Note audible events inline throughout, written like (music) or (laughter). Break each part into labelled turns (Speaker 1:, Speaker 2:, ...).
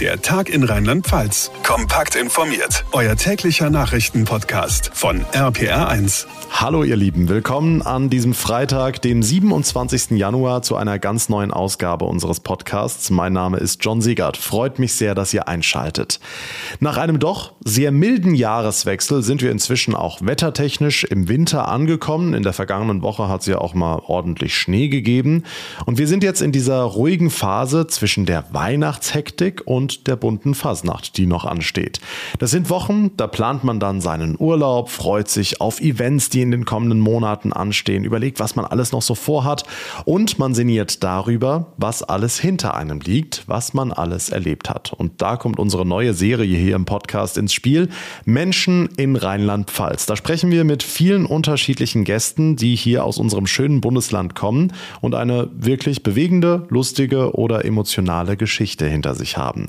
Speaker 1: Der Tag in Rheinland-Pfalz. Kompakt informiert. Euer täglicher Nachrichtenpodcast von RPR1.
Speaker 2: Hallo ihr Lieben, willkommen an diesem Freitag, dem 27. Januar zu einer ganz neuen Ausgabe unseres Podcasts. Mein Name ist John Siegert. Freut mich sehr, dass ihr einschaltet. Nach einem doch sehr milden Jahreswechsel sind wir inzwischen auch wettertechnisch im Winter angekommen. In der vergangenen Woche hat es ja auch mal ordentlich Schnee gegeben. Und wir sind jetzt in dieser ruhigen Phase zwischen der Weihnachtshektik und und der bunten Fasnacht, die noch ansteht. Das sind Wochen, da plant man dann seinen Urlaub, freut sich auf Events, die in den kommenden Monaten anstehen, überlegt, was man alles noch so vorhat und man sinniert darüber, was alles hinter einem liegt, was man alles erlebt hat. Und da kommt unsere neue Serie hier im Podcast ins Spiel, Menschen in Rheinland-Pfalz. Da sprechen wir mit vielen unterschiedlichen Gästen, die hier aus unserem schönen Bundesland kommen und eine wirklich bewegende, lustige oder emotionale Geschichte hinter sich haben.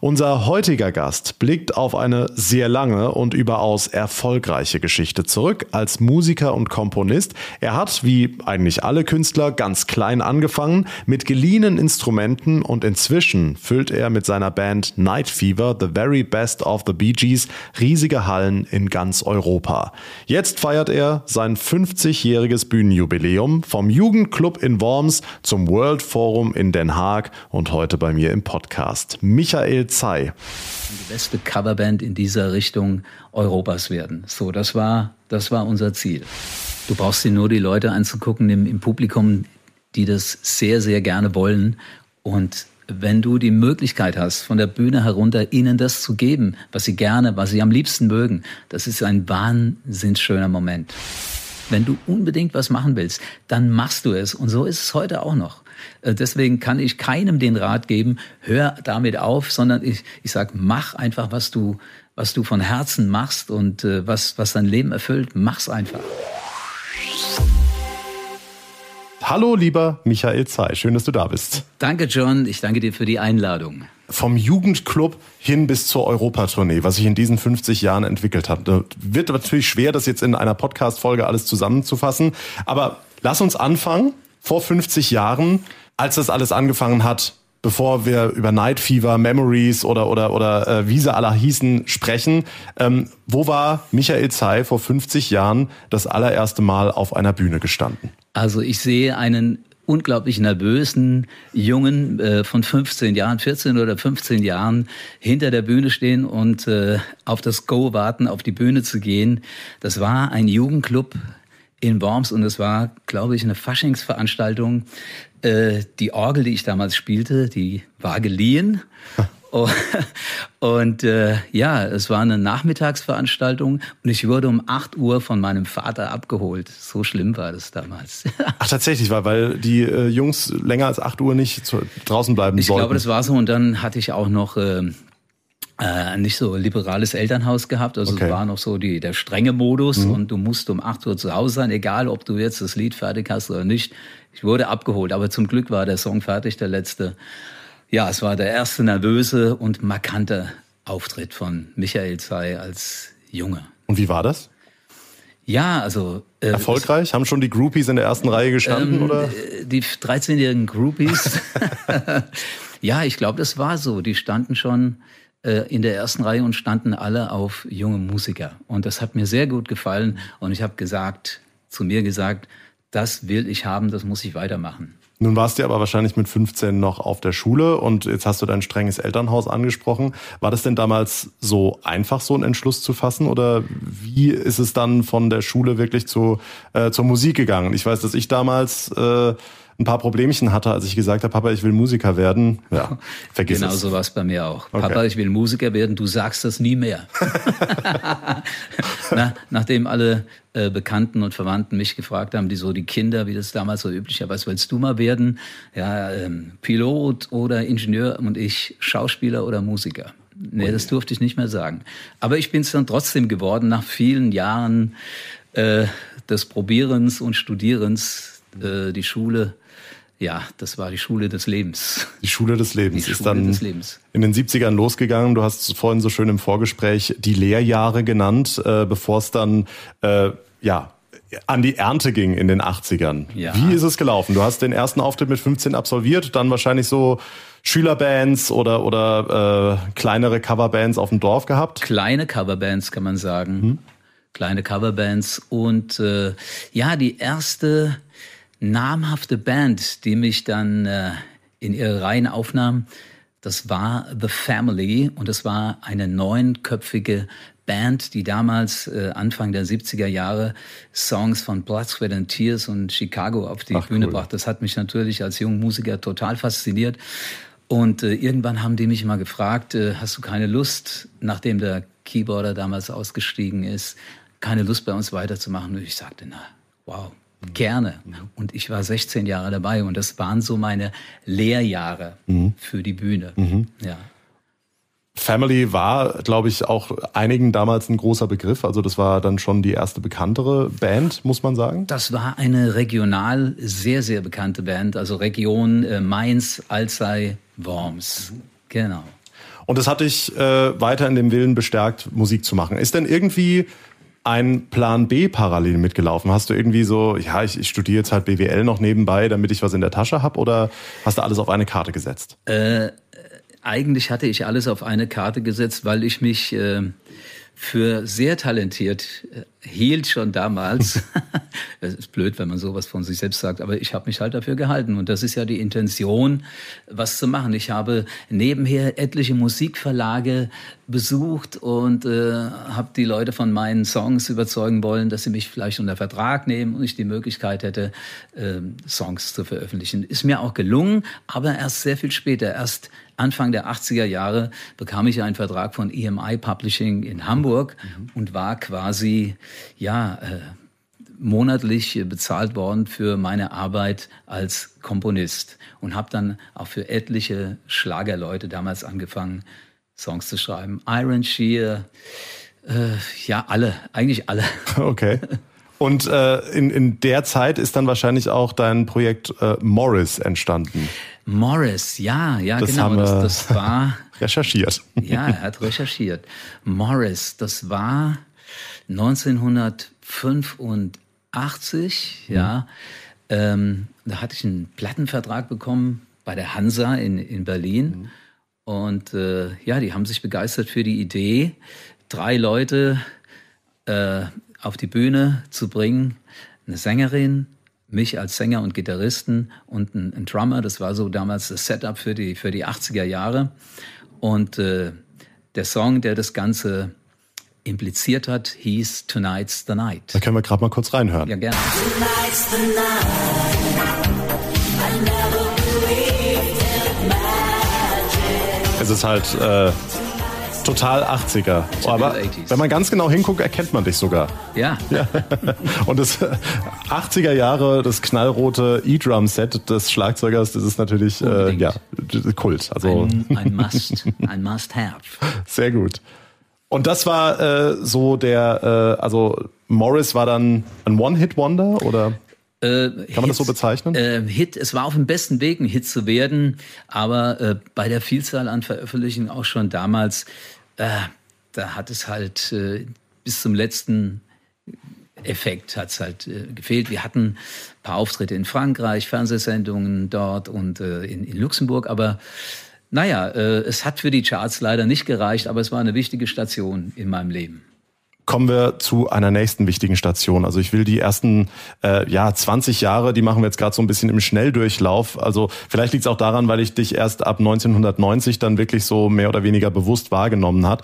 Speaker 2: Unser heutiger Gast blickt auf eine sehr lange und überaus erfolgreiche Geschichte zurück als Musiker und Komponist. Er hat, wie eigentlich alle Künstler, ganz klein angefangen mit geliehenen Instrumenten und inzwischen füllt er mit seiner Band Night Fever, The Very Best of the Bee Gees, riesige Hallen in ganz Europa. Jetzt feiert er sein 50-jähriges Bühnenjubiläum vom Jugendclub in Worms zum World Forum in Den Haag und heute bei mir im Podcast. Michael Zey.
Speaker 3: Die beste Coverband in dieser Richtung Europas werden. So, das war, das war unser Ziel. Du brauchst dir nur die Leute anzugucken im, im Publikum, die das sehr, sehr gerne wollen. Und wenn du die Möglichkeit hast, von der Bühne herunter ihnen das zu geben, was sie gerne, was sie am liebsten mögen, das ist ein wahnsinnig schöner Moment. Wenn du unbedingt was machen willst, dann machst du es. Und so ist es heute auch noch. Äh, deswegen kann ich keinem den Rat geben, hör damit auf, sondern ich, ich sage, mach einfach, was du, was du von Herzen machst und äh, was, was dein Leben erfüllt, mach's einfach.
Speaker 2: Hallo, lieber Michael Zey, schön, dass du da bist.
Speaker 3: Danke, John. Ich danke dir für die Einladung.
Speaker 2: Vom Jugendclub hin bis zur Europatournee, was sich in diesen 50 Jahren entwickelt hat. Wird natürlich schwer, das jetzt in einer Podcast-Folge alles zusammenzufassen. Aber lass uns anfangen vor 50 Jahren, als das alles angefangen hat, bevor wir über Night Fever, Memories oder oder oder äh, wie sie alle hießen sprechen. Ähm, wo war Michael Zey vor 50 Jahren das allererste Mal auf einer Bühne gestanden?
Speaker 3: Also ich sehe einen unglaublich nervösen Jungen äh, von 15 Jahren, 14 oder 15 Jahren hinter der Bühne stehen und äh, auf das Go warten, auf die Bühne zu gehen. Das war ein Jugendclub in Worms und es war, glaube ich, eine Faschingsveranstaltung. Äh, die Orgel, die ich damals spielte, die war geliehen. (laughs) Und äh, ja, es war eine Nachmittagsveranstaltung und ich wurde um 8 Uhr von meinem Vater abgeholt. So schlimm war das damals. (laughs)
Speaker 2: Ach tatsächlich, weil, weil die äh, Jungs länger als 8 Uhr nicht zu, draußen bleiben
Speaker 3: ich
Speaker 2: sollten.
Speaker 3: Ich glaube, das war so. Und dann hatte ich auch noch äh, äh, nicht so liberales Elternhaus gehabt. Also okay. es war noch so die, der strenge Modus mhm. und du musst um 8 Uhr zu Hause sein, egal ob du jetzt das Lied fertig hast oder nicht. Ich wurde abgeholt, aber zum Glück war der Song fertig, der letzte. Ja, es war der erste nervöse und markante Auftritt von Michael Zey als Junge.
Speaker 2: Und wie war das?
Speaker 3: Ja, also.
Speaker 2: Äh, Erfolgreich? Haben schon die Groupies in der ersten Reihe gestanden, ähm, oder?
Speaker 3: Äh, die 13-jährigen Groupies. (laughs) (laughs) ja, ich glaube, das war so. Die standen schon in der ersten Reihe und standen alle auf junge Musiker. Und das hat mir sehr gut gefallen. Und ich habe gesagt, zu mir gesagt, das will ich haben, das muss ich weitermachen.
Speaker 2: Nun warst du aber wahrscheinlich mit 15 noch auf der Schule und jetzt hast du dein strenges Elternhaus angesprochen. War das denn damals so einfach, so einen Entschluss zu fassen oder wie ist es dann von der Schule wirklich zu, äh, zur Musik gegangen? Ich weiß, dass ich damals äh, ein paar Problemchen hatte, als ich gesagt habe, Papa, ich will Musiker werden. Ja, (laughs)
Speaker 3: vergiss genau es. Genau so war es bei mir auch. Okay. Papa, ich will Musiker werden, du sagst das nie mehr. (laughs) Na, nachdem alle äh, Bekannten und Verwandten mich gefragt haben, die so die Kinder, wie das damals so üblich war, was willst du mal werden? Ja, ähm, Pilot oder Ingenieur und ich Schauspieler oder Musiker. Nee, das durfte ich nicht mehr sagen. Aber ich bin es dann trotzdem geworden, nach vielen Jahren äh, des Probierens und Studierens, äh, die Schule ja, das war die Schule des Lebens.
Speaker 2: Die Schule des Lebens
Speaker 3: die
Speaker 2: ist Schule dann in den 70ern losgegangen. Du hast vorhin so schön im Vorgespräch die Lehrjahre genannt, äh, bevor es dann äh, ja an die Ernte ging in den 80ern. Ja. Wie ist es gelaufen? Du hast den ersten Auftritt mit 15 absolviert, dann wahrscheinlich so Schülerbands oder, oder äh, kleinere Coverbands auf dem Dorf gehabt?
Speaker 3: Kleine Coverbands kann man sagen. Hm. Kleine Coverbands. Und äh, ja, die erste namhafte Band, die mich dann äh, in ihre Reihen aufnahm, das war The Family und es war eine neunköpfige Band, die damals äh, Anfang der 70er Jahre Songs von Blood, Sweat and Tears und Chicago auf die Ach, Bühne cool. brachte. Das hat mich natürlich als junger Musiker total fasziniert. Und äh, irgendwann haben die mich mal gefragt, äh, hast du keine Lust, nachdem der Keyboarder damals ausgestiegen ist, keine Lust bei uns weiterzumachen? Und ich sagte, na, wow, gerne. Und ich war 16 Jahre dabei und das waren so meine Lehrjahre mhm. für die Bühne. Mhm. Ja.
Speaker 2: Family war, glaube ich, auch einigen damals ein großer Begriff. Also das war dann schon die erste bekanntere Band, muss man sagen.
Speaker 3: Das war eine regional sehr, sehr bekannte Band. Also Region äh, Mainz, Alzey, Worms. Genau.
Speaker 2: Und das hat dich äh, weiter in dem Willen bestärkt, Musik zu machen. Ist denn irgendwie ein Plan B parallel mitgelaufen? Hast du irgendwie so, ja, ich, ich studiere jetzt halt BWL noch nebenbei, damit ich was in der Tasche habe, oder hast du alles auf eine Karte gesetzt?
Speaker 3: Äh, eigentlich hatte ich alles auf eine Karte gesetzt, weil ich mich äh, für sehr talentiert äh, hielt schon damals. (laughs) Es ist blöd, wenn man sowas von sich selbst sagt, aber ich habe mich halt dafür gehalten. Und das ist ja die Intention, was zu machen. Ich habe nebenher etliche Musikverlage besucht und äh, habe die Leute von meinen Songs überzeugen wollen, dass sie mich vielleicht unter Vertrag nehmen und ich die Möglichkeit hätte, äh, Songs zu veröffentlichen. Ist mir auch gelungen, aber erst sehr viel später. Erst Anfang der 80er Jahre bekam ich einen Vertrag von EMI Publishing in Hamburg mhm. und war quasi, ja, äh, monatlich bezahlt worden für meine Arbeit als Komponist und habe dann auch für etliche Schlagerleute damals angefangen, Songs zu schreiben. Iron Shear, äh, ja, alle, eigentlich alle. (laughs)
Speaker 2: Okay. Und äh, in, in der Zeit ist dann wahrscheinlich auch dein Projekt äh, Morris entstanden.
Speaker 3: Morris, ja, ja, das genau. Das, das war (laughs)
Speaker 2: recherchiert.
Speaker 3: Ja, er hat recherchiert. Morris, das war 1985, mhm. ja. Ähm, da hatte ich einen Plattenvertrag bekommen bei der Hansa in, in Berlin. Mhm. Und äh, ja, die haben sich begeistert für die Idee, drei Leute äh, auf die Bühne zu bringen. Eine Sängerin, mich als Sänger und Gitarristen und ein, ein Drummer. Das war so damals das Setup für die, für die 80er Jahre. Und äh, der Song, der das Ganze impliziert hat, hieß Tonight's the Night.
Speaker 2: Da können wir gerade mal kurz reinhören.
Speaker 3: Ja, gerne. Tonight's the night.
Speaker 2: Es ist halt äh, total 80er. Oh, aber wenn man ganz genau hinguckt, erkennt man dich sogar.
Speaker 3: Ja. ja. (laughs)
Speaker 2: Und das 80er Jahre, das knallrote E-Drum-Set des Schlagzeugers, das ist natürlich äh, ja, Kult.
Speaker 3: Also ein, ein Must, ein Must-Have. (laughs)
Speaker 2: Sehr gut. Und das war äh, so der, äh, also Morris war dann ein One-Hit-Wonder oder? Äh, Kann man Hit, das so bezeichnen?
Speaker 3: Äh, Hit, es war auf dem besten Weg, ein Hit zu werden, aber äh, bei der Vielzahl an Veröffentlichungen auch schon damals, äh, da hat es halt äh, bis zum letzten Effekt hat es halt äh, gefehlt. Wir hatten ein paar Auftritte in Frankreich, Fernsehsendungen dort und in, in Luxemburg, aber naja, äh, es hat für die Charts leider nicht gereicht, aber es war eine wichtige Station in meinem Leben
Speaker 2: kommen wir zu einer nächsten wichtigen Station. Also ich will die ersten äh, ja 20 Jahre, die machen wir jetzt gerade so ein bisschen im Schnelldurchlauf. Also vielleicht liegt es auch daran, weil ich dich erst ab 1990 dann wirklich so mehr oder weniger bewusst wahrgenommen hat.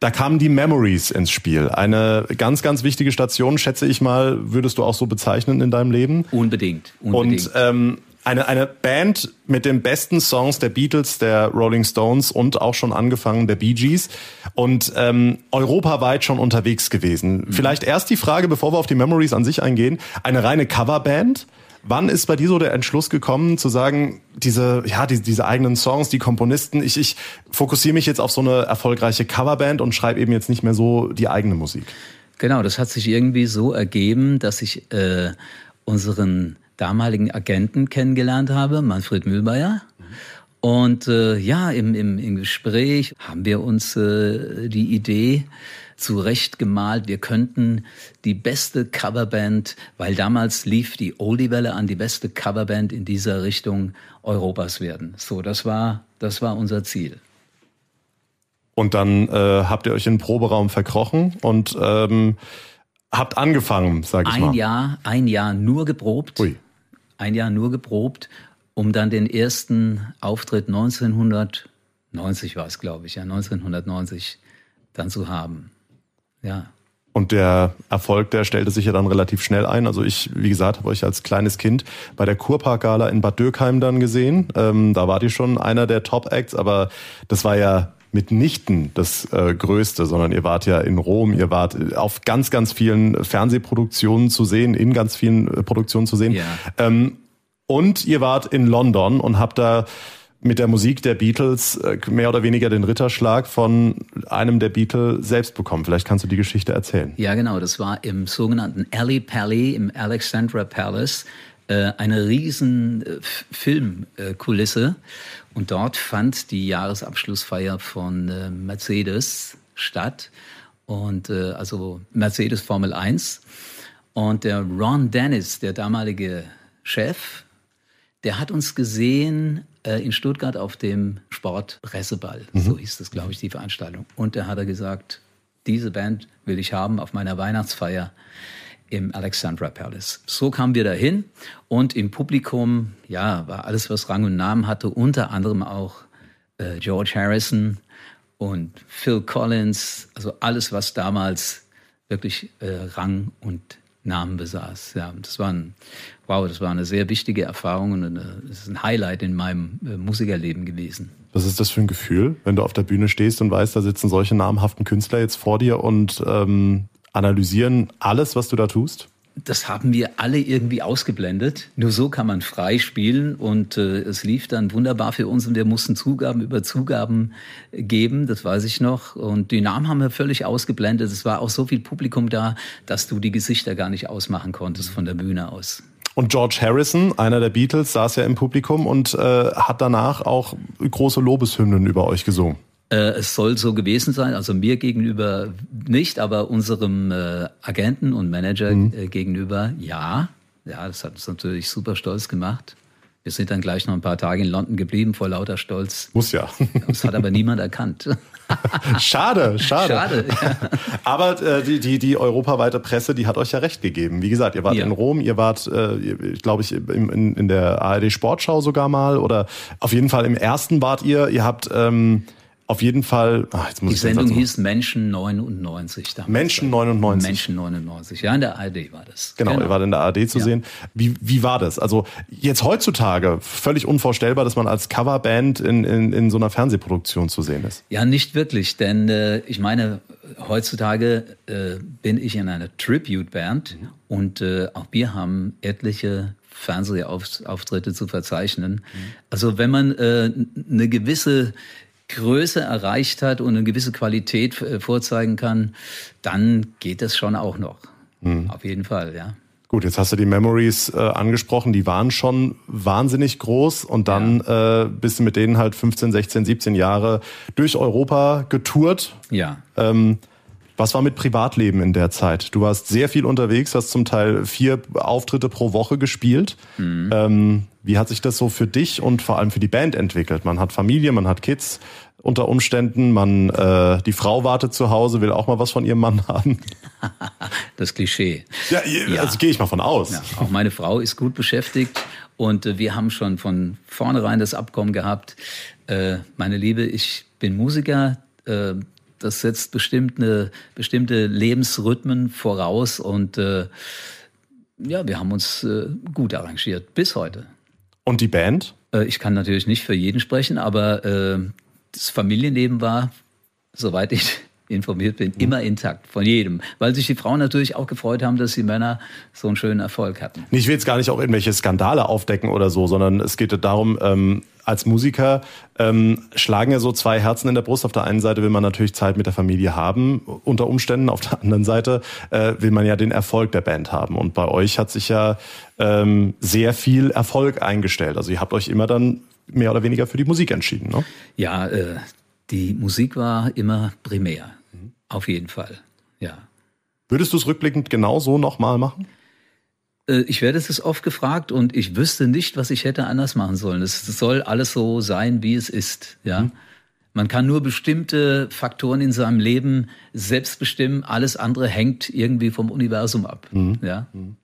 Speaker 2: Da kamen die Memories ins Spiel. Eine ganz, ganz wichtige Station, schätze ich mal, würdest du auch so bezeichnen in deinem Leben?
Speaker 3: Unbedingt. unbedingt.
Speaker 2: Und ähm, eine, eine Band mit den besten Songs der Beatles, der Rolling Stones und auch schon angefangen der Bee Gees und ähm, europaweit schon unterwegs gewesen. Mhm. Vielleicht erst die Frage, bevor wir auf die Memories an sich eingehen, eine reine Coverband. Wann ist bei dir so der Entschluss gekommen, zu sagen, diese, ja, die, diese eigenen Songs, die Komponisten, ich, ich fokussiere mich jetzt auf so eine erfolgreiche Coverband und schreibe eben jetzt nicht mehr so die eigene Musik?
Speaker 3: Genau, das hat sich irgendwie so ergeben, dass ich äh, unseren damaligen Agenten kennengelernt habe, Manfred Mühlbayer. Und äh, ja, im, im, im Gespräch haben wir uns äh, die Idee zurecht gemalt, wir könnten die beste Coverband, weil damals lief die Oldie-Welle an, die beste Coverband in dieser Richtung Europas werden. So, das war, das war unser Ziel.
Speaker 2: Und dann äh, habt ihr euch in den Proberaum verkrochen und ähm, habt angefangen, sag ich
Speaker 3: ein
Speaker 2: mal.
Speaker 3: Jahr, ein Jahr nur geprobt.
Speaker 2: Ui.
Speaker 3: Ein Jahr nur geprobt, um dann den ersten Auftritt 1990 war es, glaube ich, ja, 1990 dann zu haben. Ja.
Speaker 2: Und der Erfolg, der stellte sich ja dann relativ schnell ein. Also ich, wie gesagt, habe euch als kleines Kind bei der Kurpark-Gala in Bad Dürkheim dann gesehen. Ähm, da wart ihr schon einer der Top-Acts, aber das war ja mitnichten das äh, Größte, sondern ihr wart ja in Rom, ihr wart auf ganz, ganz vielen Fernsehproduktionen zu sehen, in ganz vielen äh, Produktionen zu sehen.
Speaker 3: Ja.
Speaker 2: Ähm, und ihr wart in London und habt da mit der Musik der Beatles äh, mehr oder weniger den Ritterschlag von einem der Beatles selbst bekommen. Vielleicht kannst du die Geschichte erzählen.
Speaker 3: Ja, genau. Das war im sogenannten Alley Pally, im Alexandra Palace, äh, eine riesen äh, Filmkulisse. Und dort fand die Jahresabschlussfeier von äh, Mercedes statt. Und äh, also Mercedes Formel 1. Und der Ron Dennis, der damalige Chef, der hat uns gesehen äh, in Stuttgart auf dem Sportpresseball. Mhm. So hieß das, glaube ich, die Veranstaltung. Und da hat er gesagt, diese Band will ich haben auf meiner Weihnachtsfeier im Alexandra Palace. So kamen wir dahin und im Publikum, ja, war alles, was Rang und Namen hatte, unter anderem auch äh, George Harrison und Phil Collins, also alles, was damals wirklich äh, Rang und Namen besaß. Ja, das war ein, wow, das war eine sehr wichtige Erfahrung und es ist ein Highlight in meinem äh, Musikerleben gewesen.
Speaker 2: Was ist das für ein Gefühl, wenn du auf der Bühne stehst und weißt, da sitzen solche namhaften Künstler jetzt vor dir und ähm, analysieren alles, was du da tust?
Speaker 3: Das haben wir alle irgendwie ausgeblendet. Nur so kann man frei spielen und äh, es lief dann wunderbar für uns und wir mussten Zugaben über Zugaben geben, das weiß ich noch. Und die Namen haben wir völlig ausgeblendet. Es war auch so viel Publikum da, dass du die Gesichter gar nicht ausmachen konntest von der Bühne aus.
Speaker 2: Und George Harrison, einer der Beatles, saß ja im Publikum und äh, hat danach auch große Lobeshymnen über euch gesungen.
Speaker 3: Äh, es soll so gewesen sein, also mir gegenüber nicht, aber unserem äh, Agenten und Manager mhm. äh, gegenüber ja. Ja, das hat uns natürlich super stolz gemacht. Wir sind dann gleich noch ein paar Tage in London geblieben vor lauter Stolz.
Speaker 2: Muss ja.
Speaker 3: Das hat aber niemand erkannt. (laughs)
Speaker 2: schade, schade.
Speaker 3: Schade. Ja.
Speaker 2: Aber äh, die, die, die europaweite Presse, die hat euch ja recht gegeben. Wie gesagt, ihr wart ja. in Rom, ihr wart, äh, glaube ich, in, in, in der ARD Sportschau sogar mal oder auf jeden Fall im ersten wart ihr. Ihr habt ähm, auf jeden Fall.
Speaker 3: Ach, jetzt muss die ich Sendung hieß Menschen 99.
Speaker 2: Damals. Menschen 99.
Speaker 3: Menschen 99. Ja, in der ARD war das.
Speaker 2: Genau, genau. wart in der ARD zu ja. sehen. Wie, wie war das? Also jetzt heutzutage völlig unvorstellbar, dass man als Coverband in, in, in so einer Fernsehproduktion zu sehen ist.
Speaker 3: Ja, nicht wirklich, denn äh, ich meine, heutzutage äh, bin ich in einer Tribute-Band mhm. und äh, auch wir haben etliche Fernsehauftritte zu verzeichnen. Mhm. Also wenn man äh, eine gewisse Größe erreicht hat und eine gewisse Qualität äh, vorzeigen kann, dann geht das schon auch noch. Mhm. Auf jeden Fall, ja.
Speaker 2: Gut, jetzt hast du die Memories äh, angesprochen, die waren schon wahnsinnig groß und dann ja. äh, bist du mit denen halt 15, 16, 17 Jahre durch Europa getourt.
Speaker 3: Ja.
Speaker 2: Ähm, was war mit Privatleben in der Zeit? Du warst sehr viel unterwegs, hast zum Teil vier Auftritte pro Woche gespielt. Mhm. Ähm, wie hat sich das so für dich und vor allem für die Band entwickelt? Man hat Familie, man hat Kids unter Umständen, man äh, die Frau wartet zu Hause, will auch mal was von ihrem Mann (laughs) haben.
Speaker 3: Das Klischee.
Speaker 2: Ja, ja. also gehe ich mal von aus. Ja,
Speaker 3: auch meine Frau ist gut beschäftigt und äh, wir haben schon von vornherein das Abkommen gehabt. Äh, meine Liebe, ich bin Musiker. Äh, das setzt bestimmte, bestimmte Lebensrhythmen voraus und äh, ja, wir haben uns äh, gut arrangiert bis heute.
Speaker 2: Und die Band?
Speaker 3: Äh, ich kann natürlich nicht für jeden sprechen, aber äh, das Familienleben war, soweit ich (laughs) informiert bin, mhm. immer intakt von jedem, weil sich die Frauen natürlich auch gefreut haben, dass die Männer so einen schönen Erfolg hatten.
Speaker 2: Ich will jetzt gar nicht auch irgendwelche Skandale aufdecken oder so, sondern es geht darum, ähm, als Musiker ähm, schlagen ja so zwei Herzen in der Brust. Auf der einen Seite will man natürlich Zeit mit der Familie haben, unter Umständen. Auf der anderen Seite äh, will man ja den Erfolg der Band haben. Und bei euch hat sich ja ähm, sehr viel Erfolg eingestellt. Also ihr habt euch immer dann mehr oder weniger für die Musik entschieden, ne?
Speaker 3: Ja, äh, die Musik war immer primär. Mhm. Auf jeden Fall. Ja.
Speaker 2: Würdest du es rückblickend genauso nochmal machen?
Speaker 3: Äh, ich werde es oft gefragt und ich wüsste nicht, was ich hätte anders machen sollen. Es soll alles so sein, wie es ist. Ja. Mhm. Man kann nur bestimmte Faktoren in seinem Leben selbst bestimmen. Alles andere hängt irgendwie vom Universum ab. Mhm. Ja. Mhm.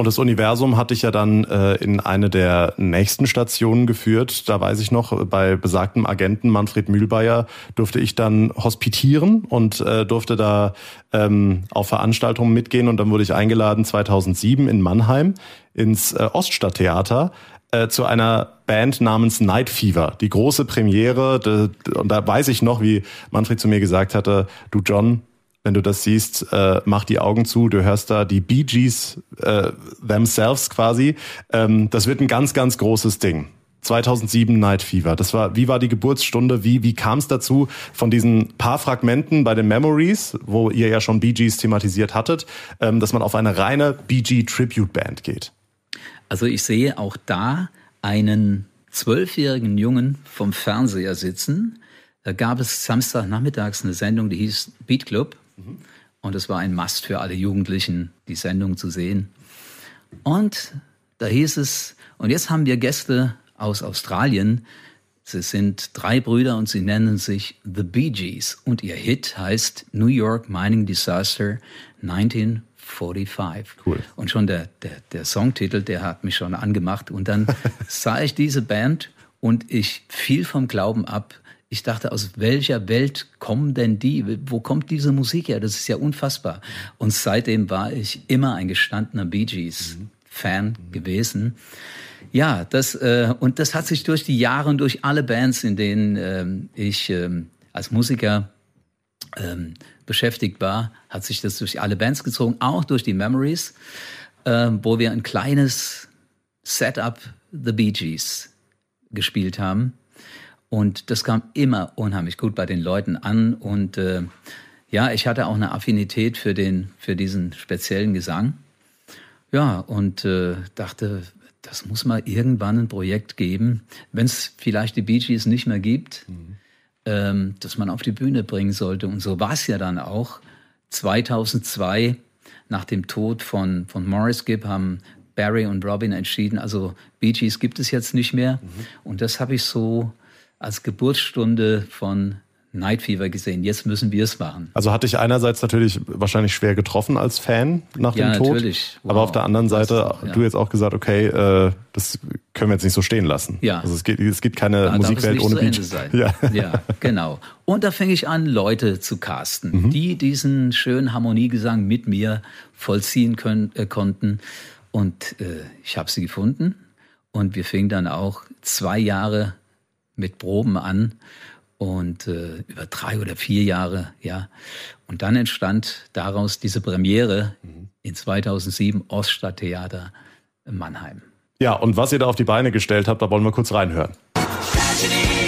Speaker 2: Und das Universum hat dich ja dann äh, in eine der nächsten Stationen geführt. Da weiß ich noch, bei besagtem Agenten Manfred Mühlbayer durfte ich dann hospitieren und äh, durfte da ähm, auf Veranstaltungen mitgehen. Und dann wurde ich eingeladen 2007 in Mannheim ins äh, Oststadttheater äh, zu einer Band namens Night Fever. Die große Premiere. De, und da weiß ich noch, wie Manfred zu mir gesagt hatte, du John, wenn du das siehst, äh, mach die Augen zu, du hörst da die Bee Gees äh, themselves quasi. Ähm, das wird ein ganz, ganz großes Ding. 2007 Night Fever. Das war, wie war die Geburtsstunde? Wie, wie kam es dazu von diesen paar Fragmenten bei den Memories, wo ihr ja schon Bee Gees thematisiert hattet, ähm, dass man auf eine reine Bee Gee Tribute Band geht?
Speaker 3: Also ich sehe auch da einen zwölfjährigen Jungen vom Fernseher sitzen. Da gab es Samstagnachmittags eine Sendung, die hieß Beat Club. Und es war ein Must für alle Jugendlichen, die Sendung zu sehen. Und da hieß es, und jetzt haben wir Gäste aus Australien. Sie sind drei Brüder und sie nennen sich The Bee Gees. Und ihr Hit heißt New York Mining Disaster 1945. Cool. Und schon der, der, der Songtitel, der hat mich schon angemacht. Und dann (laughs) sah ich diese Band und ich fiel vom Glauben ab, ich dachte, aus welcher Welt kommen denn die? Wo kommt diese Musik her? Das ist ja unfassbar. Und seitdem war ich immer ein gestandener Bee Gees Fan mhm. gewesen. Ja, das äh, und das hat sich durch die Jahre und durch alle Bands, in denen ähm, ich ähm, als Musiker ähm, beschäftigt war, hat sich das durch alle Bands gezogen, auch durch die Memories, äh, wo wir ein kleines Setup The Bee Gees gespielt haben. Und das kam immer unheimlich gut bei den Leuten an. Und äh, ja, ich hatte auch eine Affinität für, den, für diesen speziellen Gesang. Ja, und äh, dachte, das muss mal irgendwann ein Projekt geben, wenn es vielleicht die Bee Gees nicht mehr gibt, mhm. ähm, dass man auf die Bühne bringen sollte. Und so war es ja dann auch. 2002, nach dem Tod von, von Morris Gibb, haben Barry und Robin entschieden, also Bee Gees gibt es jetzt nicht mehr. Mhm. Und das habe ich so als Geburtsstunde von Night Fever gesehen. Jetzt müssen wir es machen.
Speaker 2: Also hatte ich einerseits natürlich wahrscheinlich schwer getroffen als Fan nach ja, dem Tod. Natürlich. Wow. Aber auf der anderen Seite, ja. du jetzt auch gesagt, okay, äh, das können wir jetzt nicht so stehen lassen. Ja. Also es, geht, es gibt keine da Musikwelt ohne Beat.
Speaker 3: Ja. ja, genau. Und da fing ich an, Leute zu casten, mhm. die diesen schönen Harmoniegesang mit mir vollziehen können, äh, konnten. Und äh, ich habe sie gefunden. Und wir fingen dann auch zwei Jahre mit Proben an und äh, über drei oder vier Jahre, ja. Und dann entstand daraus diese Premiere mhm. in 2007 Oststadttheater Mannheim.
Speaker 2: Ja, und was ihr da auf die Beine gestellt habt, da wollen wir kurz reinhören. Tragedy.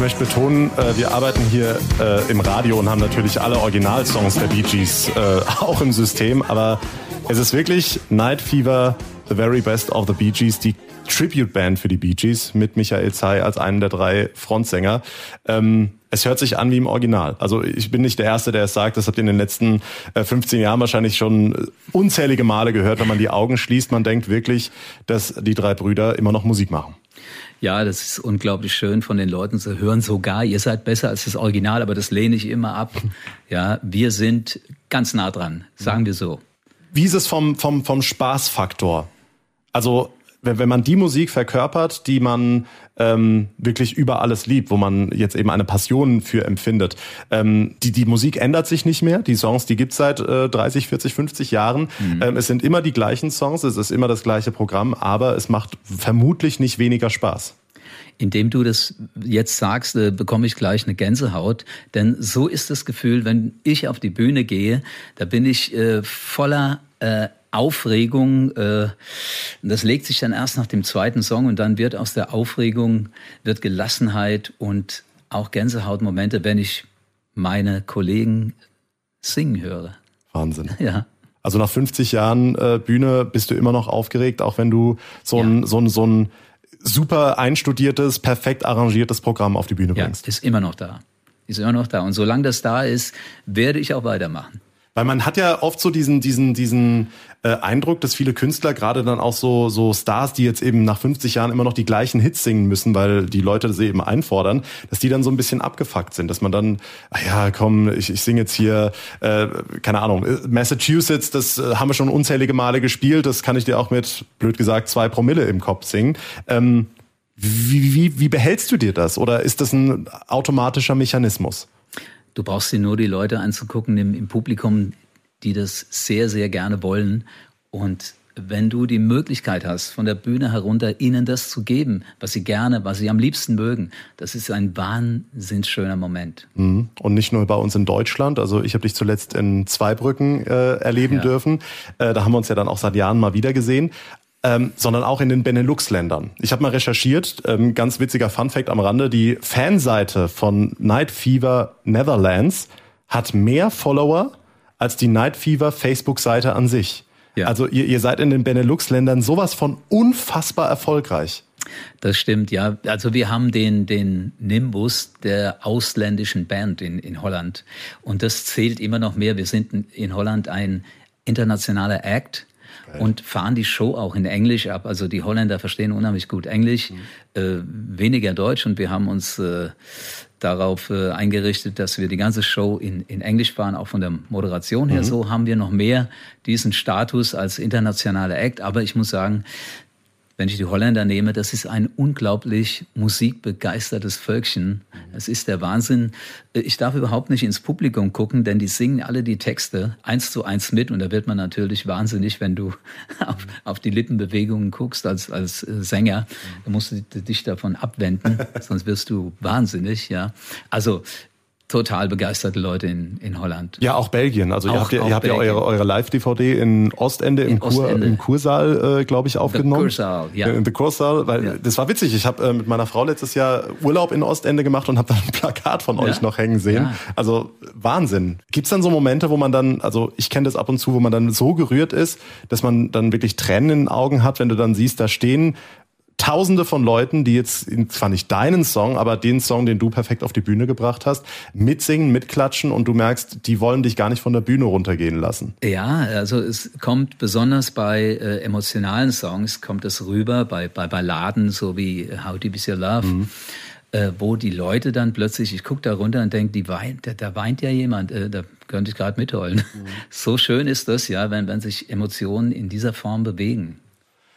Speaker 2: Möchte betonen, äh, wir arbeiten hier äh, im Radio und haben natürlich alle Originalsongs der Bee Gees äh, (laughs) auch im System, aber es ist wirklich Night Fever, The Very Best of the Bee Gees, die Tribute-Band für die Bee Gees mit Michael Zay als einen der drei Frontsänger. Ähm, es hört sich an wie im Original. Also ich bin nicht der Erste, der es sagt. Das habt ihr in den letzten 15 Jahren wahrscheinlich schon unzählige Male gehört, wenn man die Augen schließt. Man denkt wirklich, dass die drei Brüder immer noch Musik machen.
Speaker 3: Ja, das ist unglaublich schön von den Leuten zu hören. Sogar, ihr seid besser als das Original, aber das lehne ich immer ab. (laughs) Ja, wir sind ganz nah dran, sagen wir so.
Speaker 2: Wie ist es vom, vom, vom Spaßfaktor? Also wenn, wenn man die Musik verkörpert, die man ähm, wirklich über alles liebt, wo man jetzt eben eine Passion für empfindet. Ähm, die, die Musik ändert sich nicht mehr. Die Songs, die gibt's seit äh, 30, 40, 50 Jahren. Mhm. Ähm, es sind immer die gleichen Songs, es ist immer das gleiche Programm, aber es macht vermutlich nicht weniger Spaß.
Speaker 3: Indem du das jetzt sagst, äh, bekomme ich gleich eine Gänsehaut. Denn so ist das Gefühl, wenn ich auf die Bühne gehe, da bin ich äh, voller äh, Aufregung, äh, das legt sich dann erst nach dem zweiten Song und dann wird aus der Aufregung, wird Gelassenheit und auch Gänsehautmomente, wenn ich meine Kollegen singen höre.
Speaker 2: Wahnsinn. (laughs)
Speaker 3: Ja.
Speaker 2: Also nach 50 Jahren äh, Bühne bist du immer noch aufgeregt, auch wenn du so ein, ja. so ein, so ein super einstudiertes, perfekt arrangiertes Programm auf die Bühne bringst.
Speaker 3: Ja, ist immer noch da. Ist immer noch da. Und solange das da ist, werde ich auch weitermachen.
Speaker 2: Weil man hat ja oft so diesen, diesen, diesen äh, Eindruck, dass viele Künstler, gerade dann auch so, so Stars, die jetzt eben nach 50 Jahren immer noch die gleichen Hits singen müssen, weil die Leute sie eben einfordern, dass die dann so ein bisschen abgefuckt sind, dass man dann, ah ja, komm, ich, ich singe jetzt hier, äh, keine Ahnung, Massachusetts, das äh, haben wir schon unzählige Male gespielt, das kann ich dir auch mit, blöd gesagt, zwei Promille im Kopf singen. Ähm, wie, wie, wie behältst du dir das? Oder ist das ein automatischer Mechanismus?
Speaker 3: Du brauchst dir nur die Leute anzugucken im, im Publikum, die das sehr, sehr gerne wollen. Und wenn du die Möglichkeit hast, von der Bühne herunter ihnen das zu geben, was sie gerne, was sie am liebsten mögen, das ist ein wahnsinnig schöner Moment.
Speaker 2: Mhm. Und nicht nur bei uns in Deutschland. Also ich habe dich zuletzt in Zweibrücken äh, erleben ja. dürfen. Äh, da haben wir uns ja dann auch seit Jahren mal wieder gesehen ähm, sondern auch in den Benelux-Ländern. Ich habe mal recherchiert, ähm, ganz witziger Funfact am Rande, die Fanseite von Night Fever Netherlands hat mehr Follower als die Night Fever Facebook-Seite an sich. Ja. Also ihr, ihr seid in den Benelux-Ländern sowas von unfassbar erfolgreich.
Speaker 3: Das stimmt, ja. Also wir haben den, den Nimbus der ausländischen Band in, in Holland. Und das zählt immer noch mehr. Wir sind in Holland ein internationaler Act und fahren die Show auch in Englisch ab. Also die Holländer verstehen unheimlich gut Englisch, mhm. äh, weniger Deutsch und wir haben uns äh, darauf äh, eingerichtet, dass wir die ganze Show in, in Englisch fahren, auch von der Moderation her. Mhm. So haben wir noch mehr diesen Status als internationaler Act. Aber ich muss sagen, wenn ich die Holländer nehme, das ist ein unglaublich musikbegeistertes Völkchen. Es ist der Wahnsinn. Ich darf überhaupt nicht ins Publikum gucken, denn die singen alle die Texte eins zu eins mit und da wird man natürlich wahnsinnig, wenn du (laughs) auf, auf die Lippenbewegungen guckst als, als äh, Sänger. Da musst du dich davon abwenden, (laughs) sonst wirst du wahnsinnig, ja. Also total begeisterte Leute in, in Holland.
Speaker 2: Ja, auch Belgien. Also auch, ihr habt ja, ihr habt ja eure, eure Live-DVD in Ostende im, in Kur, Ostende. im Kursaal, äh, glaube ich, aufgenommen. The
Speaker 3: Kursaal, ja.
Speaker 2: In the Kursaal, weil ja. das war witzig. Ich habe äh, mit meiner Frau letztes Jahr Urlaub in Ostende gemacht und habe dann ein (laughs) Plakat von ja. euch noch hängen sehen. Ja. Also Wahnsinn. Gibt's dann so Momente, wo man dann, also ich kenne das ab und zu, wo man dann so gerührt ist, dass man dann wirklich Tränen in den Augen hat, wenn du dann siehst, da stehen Tausende von Leuten, die jetzt zwar nicht deinen Song, aber den Song, den du perfekt auf die Bühne gebracht hast, mitsingen, mitklatschen und du merkst, die wollen dich gar nicht von der Bühne runtergehen lassen.
Speaker 3: Ja, also es kommt besonders bei äh, emotionalen Songs, kommt es rüber, bei, bei Balladen, so wie How Deep Is Your Love. Mhm. Äh, wo die Leute dann plötzlich, ich gucke da runter und denke, die weint, da, da weint ja jemand, äh, da könnte ich gerade mitheulen. Mhm. (laughs) So schön ist das, ja, wenn, wenn sich Emotionen in dieser Form bewegen.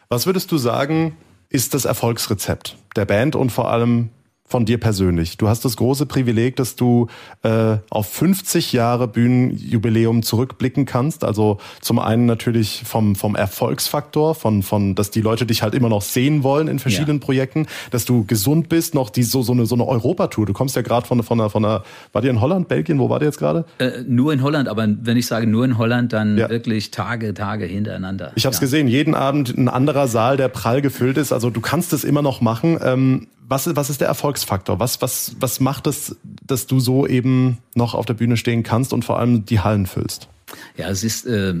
Speaker 2: Was würdest du sagen, ist das Erfolgsrezept der Band und vor allem von dir persönlich. Du hast das große Privileg, dass du äh, auf 50 Jahre Bühnenjubiläum zurückblicken kannst. Also zum einen natürlich vom, vom Erfolgsfaktor, von, von, dass die Leute dich halt immer noch sehen wollen in verschiedenen ja. Projekten, dass du gesund bist, noch die, so, so eine, so eine Europatour. Du kommst ja gerade von, von, einer, von einer, war dir in Holland, Belgien, wo war der jetzt gerade?
Speaker 3: Äh, nur in Holland, aber wenn ich sage nur in Holland, dann ja. wirklich Tage, Tage hintereinander.
Speaker 2: Ich habe es ja. gesehen, jeden Abend ein anderer Saal, der prall gefüllt ist. Also du kannst es immer noch machen. Ähm, was, was ist der Erfolgsfaktor? Was, was, was macht es, dass du so eben noch auf der Bühne stehen kannst und vor allem die Hallen füllst?
Speaker 3: Ja, es ist äh,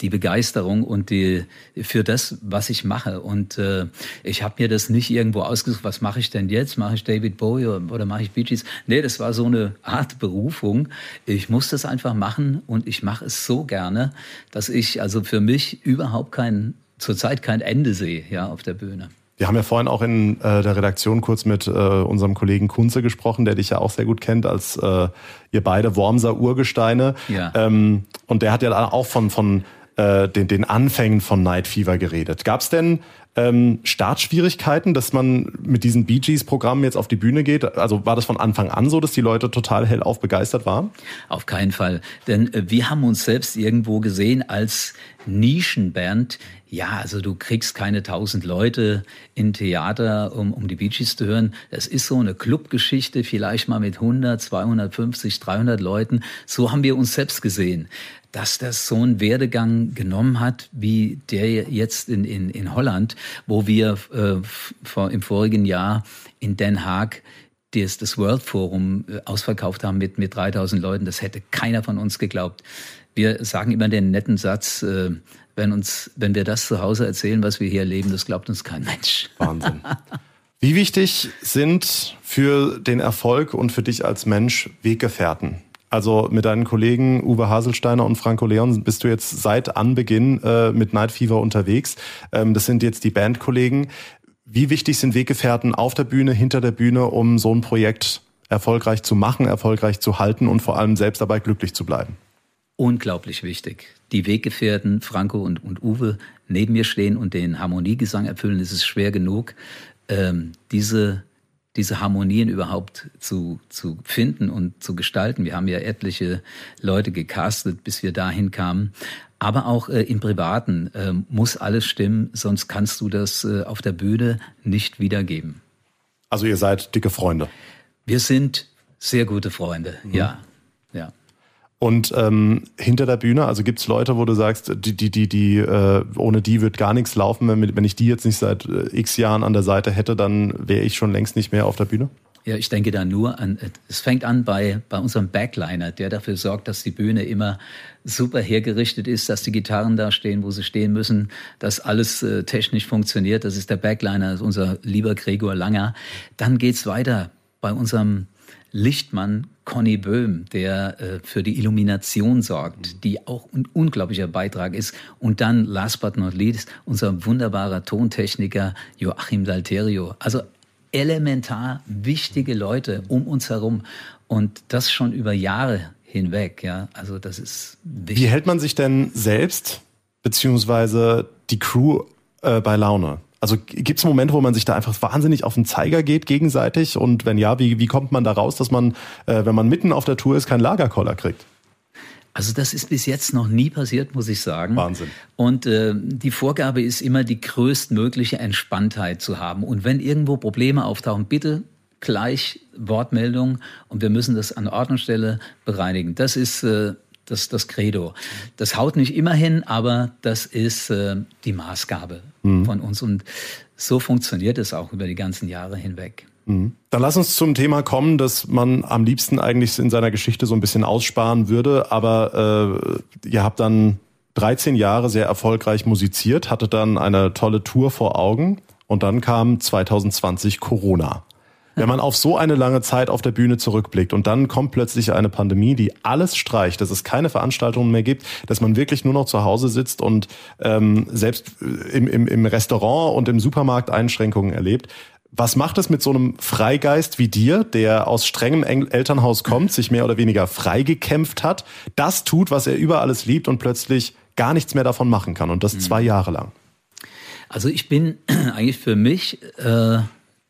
Speaker 3: die Begeisterung und die für das, was ich mache. Und äh, ich habe mir das nicht irgendwo ausgesucht, was mache ich denn jetzt? Mache ich David Bowie oder, oder mache ich Bee Gees? Nee, das war so eine Art Berufung. Ich muss das einfach machen und ich mache es so gerne, dass ich also für mich überhaupt kein zurzeit kein Ende sehe ja auf der Bühne.
Speaker 2: Wir haben ja vorhin auch in äh, der Redaktion kurz mit äh, unserem Kollegen Kunze gesprochen, der dich ja auch sehr gut kennt, als äh, ihr beide Wormser Urgesteine. Ja. Ähm, und der hat ja auch von, von äh, den, den Anfängen von Night Fever geredet. Gab es denn ähm, Startschwierigkeiten, dass man mit diesen Bee Gees Programmen jetzt auf die Bühne geht? Also war das von Anfang an so, dass die Leute total hellauf begeistert waren?
Speaker 3: Auf keinen Fall. Denn äh, wir haben uns selbst irgendwo gesehen als Nischenband. Ja, also du kriegst keine tausend Leute in Theater, um, um die Bee Gees zu hören. Das ist so eine Clubgeschichte, vielleicht mal mit 100, 250, 300 Leuten. So haben wir uns selbst gesehen dass das so einen Werdegang genommen hat, wie der jetzt in, in, in Holland, wo wir äh, vor, im vorigen Jahr in Den Haag das, das World Forum äh, ausverkauft haben mit, mit 3000 Leuten. Das hätte keiner von uns geglaubt. Wir sagen immer den netten Satz, äh, wenn, uns, wenn wir das zu Hause erzählen, was wir hier erleben, das glaubt uns kein Mensch. (laughs)
Speaker 2: Wahnsinn. Wie wichtig sind für den Erfolg und für dich als Mensch Weggefährten? Also mit deinen Kollegen Uwe Haselsteiner und Franco Leon bist du jetzt seit Anbeginn äh, mit Night Fever unterwegs. Ähm, das sind jetzt die Bandkollegen. Wie wichtig sind Weggefährten auf der Bühne, hinter der Bühne, um so ein Projekt erfolgreich zu machen, erfolgreich zu halten und vor allem selbst dabei glücklich zu bleiben?
Speaker 3: Unglaublich wichtig. Die Weggefährten Franco und, und Uwe neben mir stehen und den Harmoniegesang erfüllen, ist es schwer genug, ähm, diese diese Harmonien überhaupt zu, zu finden und zu gestalten. Wir haben ja etliche Leute gecastet, bis wir dahin kamen. Aber auch äh, im Privaten äh, muss alles stimmen, sonst kannst du das äh, auf der Bühne nicht wiedergeben.
Speaker 2: Also ihr seid dicke Freunde.
Speaker 3: Wir sind sehr gute Freunde, mhm. ja. Ja.
Speaker 2: Und ähm, hinter der Bühne, also gibt's Leute, wo du sagst, die, die, die, die, äh, ohne die wird gar nichts laufen. Wenn, wenn ich die jetzt nicht seit äh, x Jahren an der Seite hätte, dann wäre ich schon längst nicht mehr auf der Bühne?
Speaker 3: Ja, ich denke da nur an, es fängt an bei, bei unserem Backliner, der dafür sorgt, dass die Bühne immer super hergerichtet ist, dass die Gitarren da stehen, wo sie stehen müssen, dass alles äh, technisch funktioniert. Das ist der Backliner, das ist unser lieber Gregor Langer. Dann geht's weiter bei unserem Lichtmann Conny Böhm, der äh, für die Illumination sorgt, die auch ein unglaublicher Beitrag ist. Und dann, last but not least, unser wunderbarer Tontechniker Joachim Dalterio. Also elementar wichtige Leute um uns herum. Und das schon über Jahre hinweg. Ja, also das ist
Speaker 2: wichtig. Wie hält man sich denn selbst beziehungsweise die Crew äh, bei Laune? Also gibt es Momente, wo man sich da einfach wahnsinnig auf den Zeiger geht gegenseitig? Und wenn ja, wie, wie kommt man da raus, dass man, äh, wenn man mitten auf der Tour ist, keinen Lagerkoller kriegt?
Speaker 3: Also das ist bis jetzt noch nie passiert, muss ich sagen.
Speaker 2: Wahnsinn.
Speaker 3: Und äh, die Vorgabe ist immer, die größtmögliche Entspanntheit zu haben. Und wenn irgendwo Probleme auftauchen, bitte gleich Wortmeldung und wir müssen das an Ort und Stelle bereinigen. Das ist äh, das, das Credo. Das haut nicht immer hin, aber das ist äh, die Maßgabe mhm. von uns. Und so funktioniert es auch über die ganzen Jahre hinweg.
Speaker 2: Mhm. Dann lass uns zum Thema kommen, dass man am liebsten eigentlich in seiner Geschichte so ein bisschen aussparen würde. Aber äh, ihr habt dann 13 Jahre sehr erfolgreich musiziert, hattet dann eine tolle Tour vor Augen und dann kam 2020 Corona. Wenn man auf so eine lange Zeit auf der Bühne zurückblickt und dann kommt plötzlich eine Pandemie, die alles streicht, dass es keine Veranstaltungen mehr gibt, dass man wirklich nur noch zu Hause sitzt und ähm, selbst äh, im, im, im Restaurant und im Supermarkt Einschränkungen erlebt. Was macht es mit so einem Freigeist wie dir, der aus strengem Elternhaus kommt, sich mehr oder weniger freigekämpft hat, das tut, was er über alles liebt und plötzlich gar nichts mehr davon machen kann und das mhm. zwei Jahre lang?
Speaker 3: Also ich bin (clears throat) eigentlich für mich äh,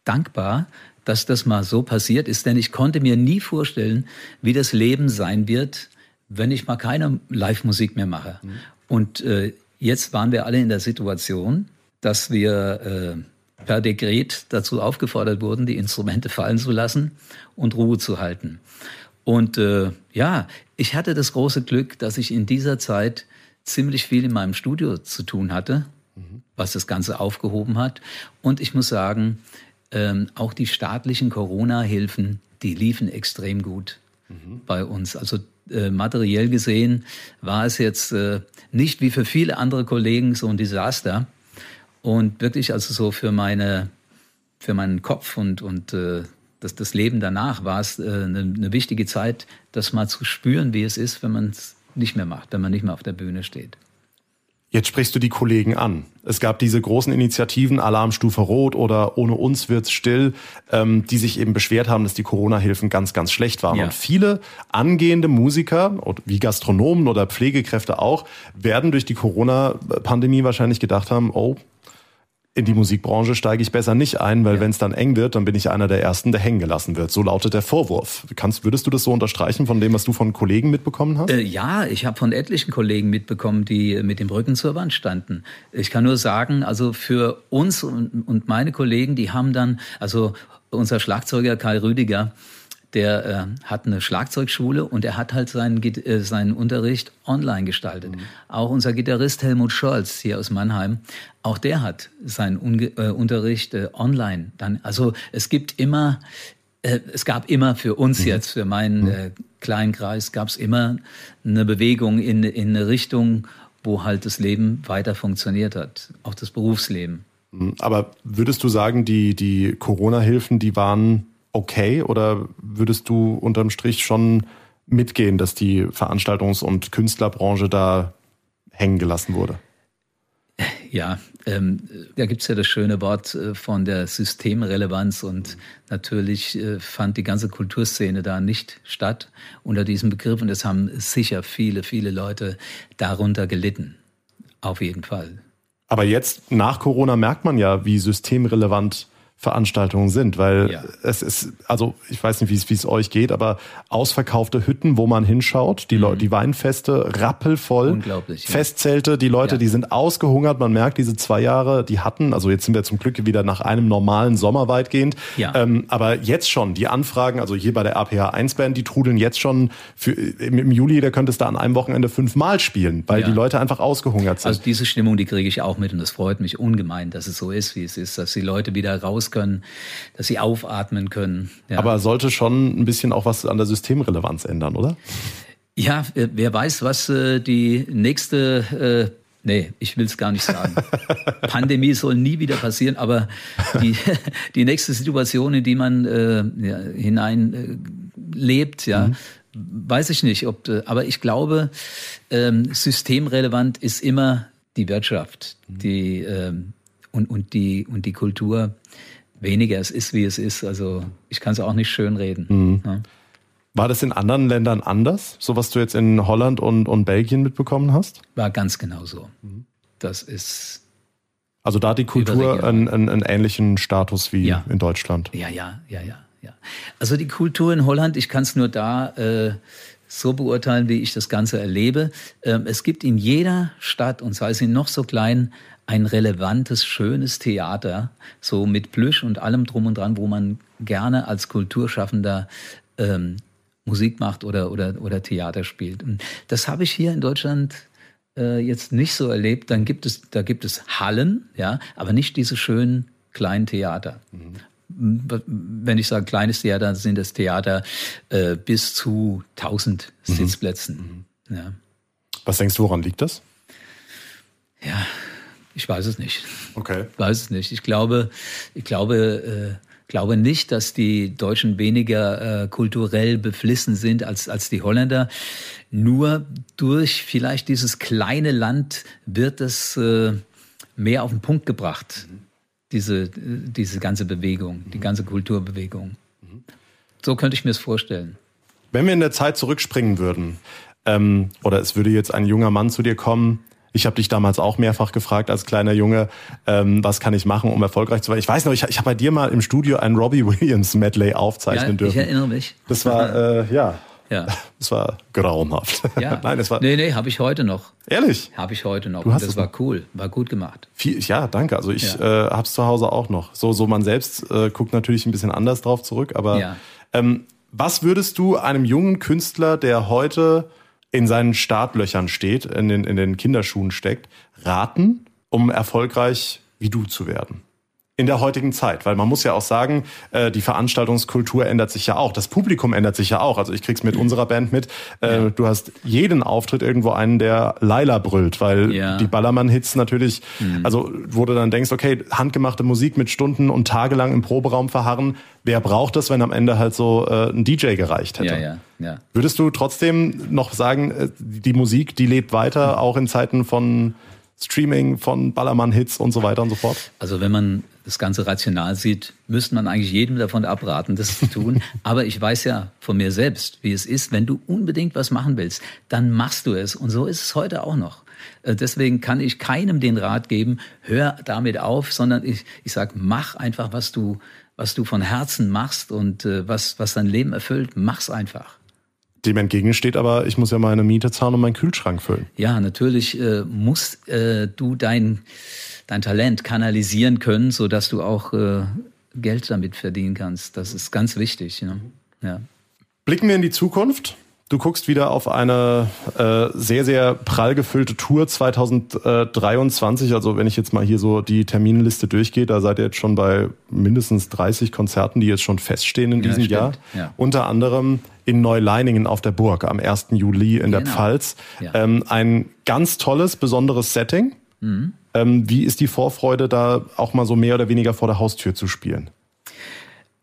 Speaker 3: dankbar, dass das mal so passiert ist, denn ich konnte mir nie vorstellen, wie das Leben sein wird, wenn ich mal keine Live-Musik mehr mache. Mhm. Und äh, jetzt waren wir alle in der Situation, dass wir äh, per Dekret dazu aufgefordert wurden, die Instrumente fallen zu lassen und Ruhe zu halten. Und äh, ja, ich hatte das große Glück, dass ich in dieser Zeit ziemlich viel in meinem Studio zu tun hatte, mhm. was das Ganze aufgehoben hat. Und ich muss sagen, ähm, auch die staatlichen Corona-Hilfen, die liefen extrem gut mhm. bei uns. Also äh, materiell gesehen war es jetzt äh, nicht wie für viele andere Kollegen so ein Desaster. Und wirklich also so für meine, für meinen Kopf und, und äh, das, das Leben danach war es äh, eine, eine wichtige Zeit, das mal zu spüren, wie es ist, wenn man es nicht mehr macht, wenn man nicht mehr auf der Bühne steht.
Speaker 2: Jetzt sprichst du die Kollegen an. Es gab diese großen Initiativen, Alarmstufe Rot oder Ohne uns wird's still, ähm, die sich eben beschwert haben, dass die Corona-Hilfen ganz, ganz schlecht waren. Ja. Und viele angehende Musiker, wie Gastronomen oder Pflegekräfte auch, werden durch die Corona-Pandemie wahrscheinlich gedacht haben, oh, in die Musikbranche steige ich besser nicht ein, weil ja. wenn es dann eng wird, dann bin ich einer der Ersten, der hängen gelassen wird. So lautet der Vorwurf. Kannst, würdest du das so unterstreichen von dem, was du von Kollegen mitbekommen hast?
Speaker 3: Äh, ja, ich habe von etlichen Kollegen mitbekommen, die mit dem Rücken zur Wand standen. Ich kann nur sagen, also für uns und, und meine Kollegen, die haben dann, also unser Schlagzeuger Karl Rüdiger, der äh, hat eine Schlagzeugschule und er hat halt seinen, äh, seinen Unterricht online gestaltet. Mhm. Auch unser Gitarrist Helmut Scholz hier aus Mannheim, auch der hat seinen Unge äh, Unterricht äh, online. Dann, also es gibt immer, äh, es gab immer für uns mhm. jetzt, für meinen mhm. äh, kleinen Kreis, gab es immer eine Bewegung in, in eine Richtung, wo halt das Leben weiter funktioniert hat, auch das Berufsleben.
Speaker 2: Mhm. Aber würdest du sagen, die, die Corona-Hilfen, die waren okay oder würdest du unterm Strich schon mitgehen, dass die Veranstaltungs- und Künstlerbranche da hängen gelassen wurde?
Speaker 3: Ja, ähm, da gibt's ja das schöne Wort äh, von der Systemrelevanz und natürlich äh, fand die ganze Kulturszene da nicht statt unter diesem Begriff und es haben sicher viele, viele Leute darunter gelitten. Auf jeden Fall.
Speaker 2: Aber jetzt nach Corona merkt man ja, wie systemrelevant Veranstaltungen sind, weil ja. es ist, also ich weiß nicht, wie es euch geht, aber ausverkaufte Hütten, wo man hinschaut, die, mhm. die Weinfeste rappelvoll,
Speaker 3: Unglaublich,
Speaker 2: Festzelte, die Leute, ja. die sind ausgehungert, man merkt, diese zwei Jahre, die hatten, also jetzt sind wir zum Glück wieder nach einem normalen Sommer weitgehend, ja. ähm, aber jetzt schon, die Anfragen, also hier bei der APH 1 Band, die trudeln jetzt schon für, im, Juli, da könnte es da an einem Wochenende fünfmal spielen, weil die Leute einfach ausgehungert sind.
Speaker 3: Also diese Stimmung, die kriege ich auch mit und das freut mich ungemein, dass es so ist, wie es ist, dass die Leute wieder raus können, dass sie aufatmen können.
Speaker 2: Ja. Aber sollte schon ein bisschen auch was an der Systemrelevanz ändern, oder?
Speaker 3: Ja, wer weiß, was äh, die nächste äh, Nee, ich will es gar nicht sagen. (laughs) Pandemie soll nie wieder passieren, aber die, (laughs) die nächste Situation, in die man äh, ja, hinein äh, lebt, ja, mhm. weiß ich nicht. Ob, äh, aber ich glaube, ähm, systemrelevant ist immer die Wirtschaft, mhm. die ähm, und, und die und die Kultur weniger. Es ist, wie es ist. Also ich kann es auch nicht schönreden. Mhm. Ja.
Speaker 2: War das in anderen Ländern anders, so was du jetzt in Holland und, und Belgien mitbekommen hast?
Speaker 3: War ganz genau so. Mhm. Das ist.
Speaker 2: Also da hat die Kultur einen, einen, einen, ähnlichen Status wie ja. in Deutschland.
Speaker 3: Ja, ja, ja, ja, ja. Also die Kultur in Holland, ich kann es nur da äh, so beurteilen, wie ich das Ganze erlebe. Ähm, es gibt in jeder Stadt, und sei sie noch so klein, ein relevantes, schönes Theater, so mit Plüsch und allem drum und dran, wo man gerne als Kulturschaffender ähm, Musik macht oder, oder, oder Theater spielt. Und das habe ich hier in Deutschland äh, jetzt nicht so erlebt. Dann gibt es, da gibt es Hallen, ja, aber nicht diese schönen kleinen Theater. Mhm wenn ich sage kleines Theater, sind das Theater äh, bis zu 1000 mhm. Sitzplätzen. Mhm. Ja.
Speaker 2: Was denkst du, woran liegt das?
Speaker 3: Ich weiß es nicht.
Speaker 2: Okay.
Speaker 3: Ich weiß es nicht. Ich glaube, ich glaube, äh, glaube nicht, dass die Deutschen weniger äh, kulturell beflissen sind als, als die Holländer. Nur durch vielleicht dieses kleine Land wird es äh, mehr auf den Punkt gebracht. Diese, diese ganze Bewegung, die ganze Kulturbewegung. So könnte ich mir es vorstellen.
Speaker 2: Wenn wir in der Zeit zurückspringen würden, ähm, oder es würde jetzt ein junger Mann zu dir kommen, ich habe dich damals auch mehrfach gefragt als kleiner Junge, ähm, was kann ich machen, um erfolgreich zu werden. Ich weiß noch, ich, ich habe bei dir mal im Studio ein Robbie (laughs) Williams Medley aufzeichnen ja, dürfen.
Speaker 3: Ich erinnere mich.
Speaker 2: Das war, (laughs) äh, ja, ja. Das war grauenhaft.
Speaker 3: Ja. (laughs) Nein, das war. Nee, nee, habe ich heute noch.
Speaker 2: Ehrlich?
Speaker 3: Habe ich heute noch. Du hast Und das war cool. War gut gemacht.
Speaker 2: Viel, ja, danke. Also ich ja. äh, habe es zu Hause auch noch. So, so man selbst äh, guckt natürlich ein bisschen anders drauf zurück. Aber ja. ähm, was würdest du einem jungen Künstler, der heute in seinen Startlöchern steht, in den, in den Kinderschuhen steckt, raten, um erfolgreich wie du zu werden? In der heutigen Zeit, weil man muss ja auch sagen, äh, die Veranstaltungskultur ändert sich ja auch, das Publikum ändert sich ja auch. Also ich krieg's mit unserer Band mit. Äh, ja. Du hast jeden Auftritt irgendwo einen, der Laila brüllt, weil ja. die Ballermann-Hits natürlich, mhm. also wo du dann denkst, okay, handgemachte Musik mit Stunden und tagelang im Proberaum verharren, wer braucht das, wenn am Ende halt so äh, ein DJ gereicht hätte?
Speaker 3: Ja, ja, ja.
Speaker 2: Würdest du trotzdem noch sagen, äh, die Musik, die lebt weiter, mhm. auch in Zeiten von Streaming, von Ballermann-Hits und so weiter und so fort?
Speaker 3: Also wenn man das Ganze rational sieht, müsste man eigentlich jedem davon abraten, das zu tun. (laughs) Aber ich weiß ja von mir selbst, wie es ist. Wenn du unbedingt was machen willst, dann machst du es. Und so ist es heute auch noch. Äh, deswegen kann ich keinem den Rat geben, hör damit auf, sondern ich, ich sage, mach einfach, was du, was du von Herzen machst und äh, was, was dein Leben erfüllt, mach's einfach.
Speaker 2: Dem entgegensteht aber, ich muss ja meine Miete zahlen und meinen Kühlschrank füllen.
Speaker 3: Ja, natürlich äh, musst äh, du dein dein Talent kanalisieren können, so dass du auch äh, Geld damit verdienen kannst. Das ist ganz wichtig. Ne? Ja.
Speaker 2: Blicken wir in die Zukunft. Du guckst wieder auf eine äh, sehr, sehr prall gefüllte Tour 2023. Also wenn ich jetzt mal hier so die Terminliste durchgehe, da seid ihr jetzt schon bei mindestens 30 Konzerten, die jetzt schon feststehen in ja, diesem stimmt. Jahr. Ja. Unter anderem in Neuleiningen auf der Burg am 1. Juli in genau. der Pfalz. Ja. Ähm, ein ganz tolles, besonderes Setting. Mhm. Ähm, wie ist die Vorfreude, da auch mal so mehr oder weniger vor der Haustür zu spielen?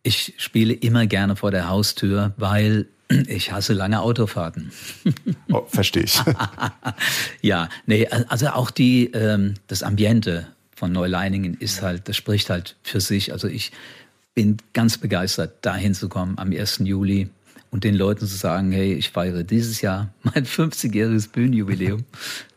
Speaker 3: Ich spiele immer gerne vor der Haustür, weil (clears throat) ich hasse lange Autofahrten.
Speaker 2: Oh, verstehe ich. (laughs)
Speaker 3: ja, nee, also auch die, ähm, das Ambiente von Neuleiningen ist halt, das spricht halt für sich. Also ich bin ganz begeistert, da hinzukommen am 1. Juli und den Leuten zu sagen, hey, ich feiere dieses Jahr (laughs) mein 50-jähriges Bühnenjubiläum.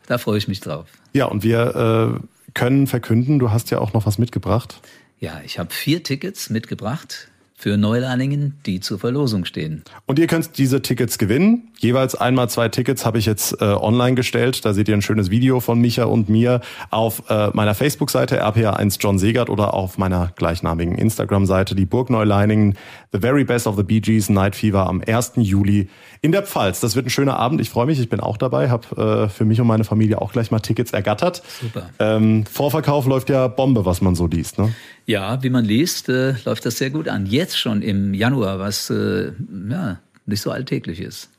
Speaker 3: da freue ich mich drauf.
Speaker 2: Ja, und wir äh, können verkünden, du hast ja auch noch was mitgebracht.
Speaker 3: Ja, ich habe vier Tickets mitgebracht für Neuleiningen, die zur Verlosung stehen.
Speaker 2: Und ihr könnt diese Tickets gewinnen. Jeweils einmal zwei Tickets habe ich jetzt äh, online gestellt. Da seht ihr ein schönes Video von Micha und mir auf äh, meiner Facebook-Seite RPA1 John Segert oder auf meiner gleichnamigen Instagram-Seite die Burg Neuleiningen The Very Best of the Bee Gees Night Fever am 1. Juli in der Pfalz. Das wird ein schöner Abend. Ich freue mich. Ich bin auch dabei. Habe äh, für mich und meine Familie auch gleich mal Tickets ergattert. Super. Ähm, Vorverkauf läuft ja Bombe, was man so liest. Ne?
Speaker 3: Ja, wie man liest, äh, läuft das sehr gut an. Jetzt schon im Januar, was äh, ja, nicht so alltäglich ist.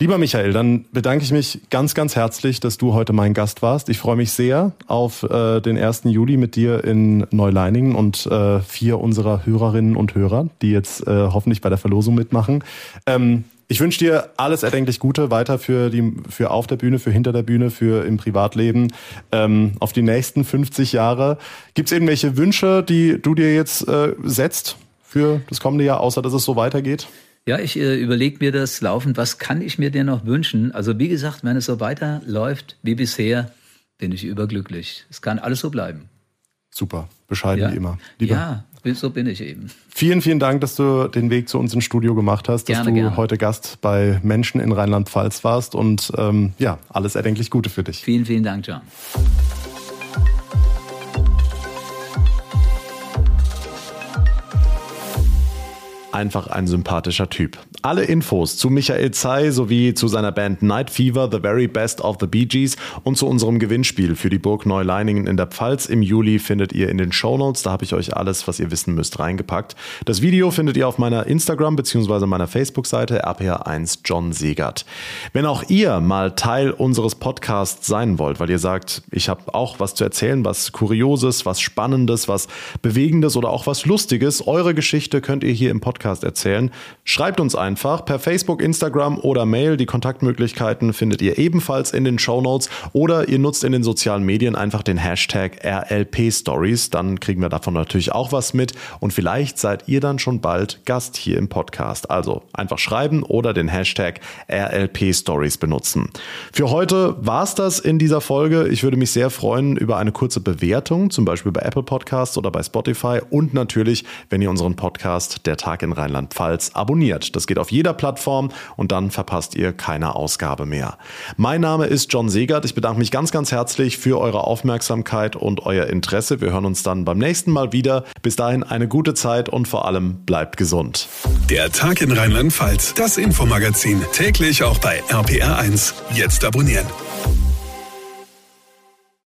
Speaker 2: Lieber Michael, dann bedanke ich mich ganz, ganz herzlich, dass du heute mein Gast warst. Ich freue mich sehr auf äh, den 1. Juli mit dir in Neuleiningen und äh, vier unserer Hörerinnen und Hörer, die jetzt äh, hoffentlich bei der Verlosung mitmachen. Ähm, ich wünsche dir alles erdenklich Gute weiter für die für auf der Bühne, für hinter der Bühne, für im Privatleben ähm, auf die nächsten 50 Jahre. Gibt es irgendwelche Wünsche, die du dir jetzt äh, setzt für das kommende Jahr, außer dass es so weitergeht?
Speaker 3: Ja, ich äh, überlege mir das laufend. Was kann ich mir denn noch wünschen? Also wie gesagt, wenn es so weiterläuft wie bisher, bin ich überglücklich. Es kann alles so bleiben.
Speaker 2: Super, bescheiden
Speaker 3: ja.
Speaker 2: wie immer.
Speaker 3: Lieber. Ja, so bin ich eben.
Speaker 2: Vielen, vielen Dank, dass du den Weg zu uns ins Studio gemacht hast, gerne, dass du gerne. heute Gast bei Menschen in Rheinland-Pfalz warst und ähm, ja, alles erdenklich Gute für dich.
Speaker 3: Vielen, vielen Dank, John.
Speaker 2: Einfach ein sympathischer Typ. Alle Infos zu Michael Zey sowie zu seiner Band Night Fever, The Very Best of the Bee Gees und zu unserem Gewinnspiel für die Burg Neuleiningen in der Pfalz im Juli findet ihr in den Show Notes. Da habe ich euch alles, was ihr wissen müsst, reingepackt. Das Video findet ihr auf meiner Instagram- bzw. meiner Facebook-Seite RPR1 John Segert. Wenn auch ihr mal Teil unseres Podcasts sein wollt, weil ihr sagt, ich habe auch was zu erzählen, was Kurioses, was Spannendes, was Bewegendes oder auch was Lustiges, eure Geschichte könnt ihr hier im Podcast Podcast erzählen. Schreibt uns einfach per Facebook, Instagram oder Mail. Die Kontaktmöglichkeiten findet ihr ebenfalls in den Show Notes oder ihr nutzt in den sozialen Medien einfach den Hashtag RLP Stories. Dann kriegen wir davon natürlich auch was mit und vielleicht seid ihr dann schon bald Gast hier im Podcast. Also einfach schreiben oder den Hashtag RLP Stories benutzen. Für heute war es das in dieser Folge. Ich würde mich sehr freuen über eine kurze Bewertung, zum Beispiel bei Apple Podcasts oder bei Spotify und natürlich, wenn ihr unseren Podcast Der Tag in Rheinland-Pfalz abonniert. Das geht auf jeder Plattform und dann verpasst ihr keine Ausgabe mehr. Mein Name ist John Segert. Ich bedanke mich ganz, ganz herzlich für eure Aufmerksamkeit und euer Interesse. Wir hören uns dann beim nächsten Mal wieder. Bis dahin eine gute Zeit und vor allem bleibt gesund.
Speaker 1: Der Tag in Rheinland-Pfalz, das Infomagazin, täglich auch bei RPR1. Jetzt abonnieren.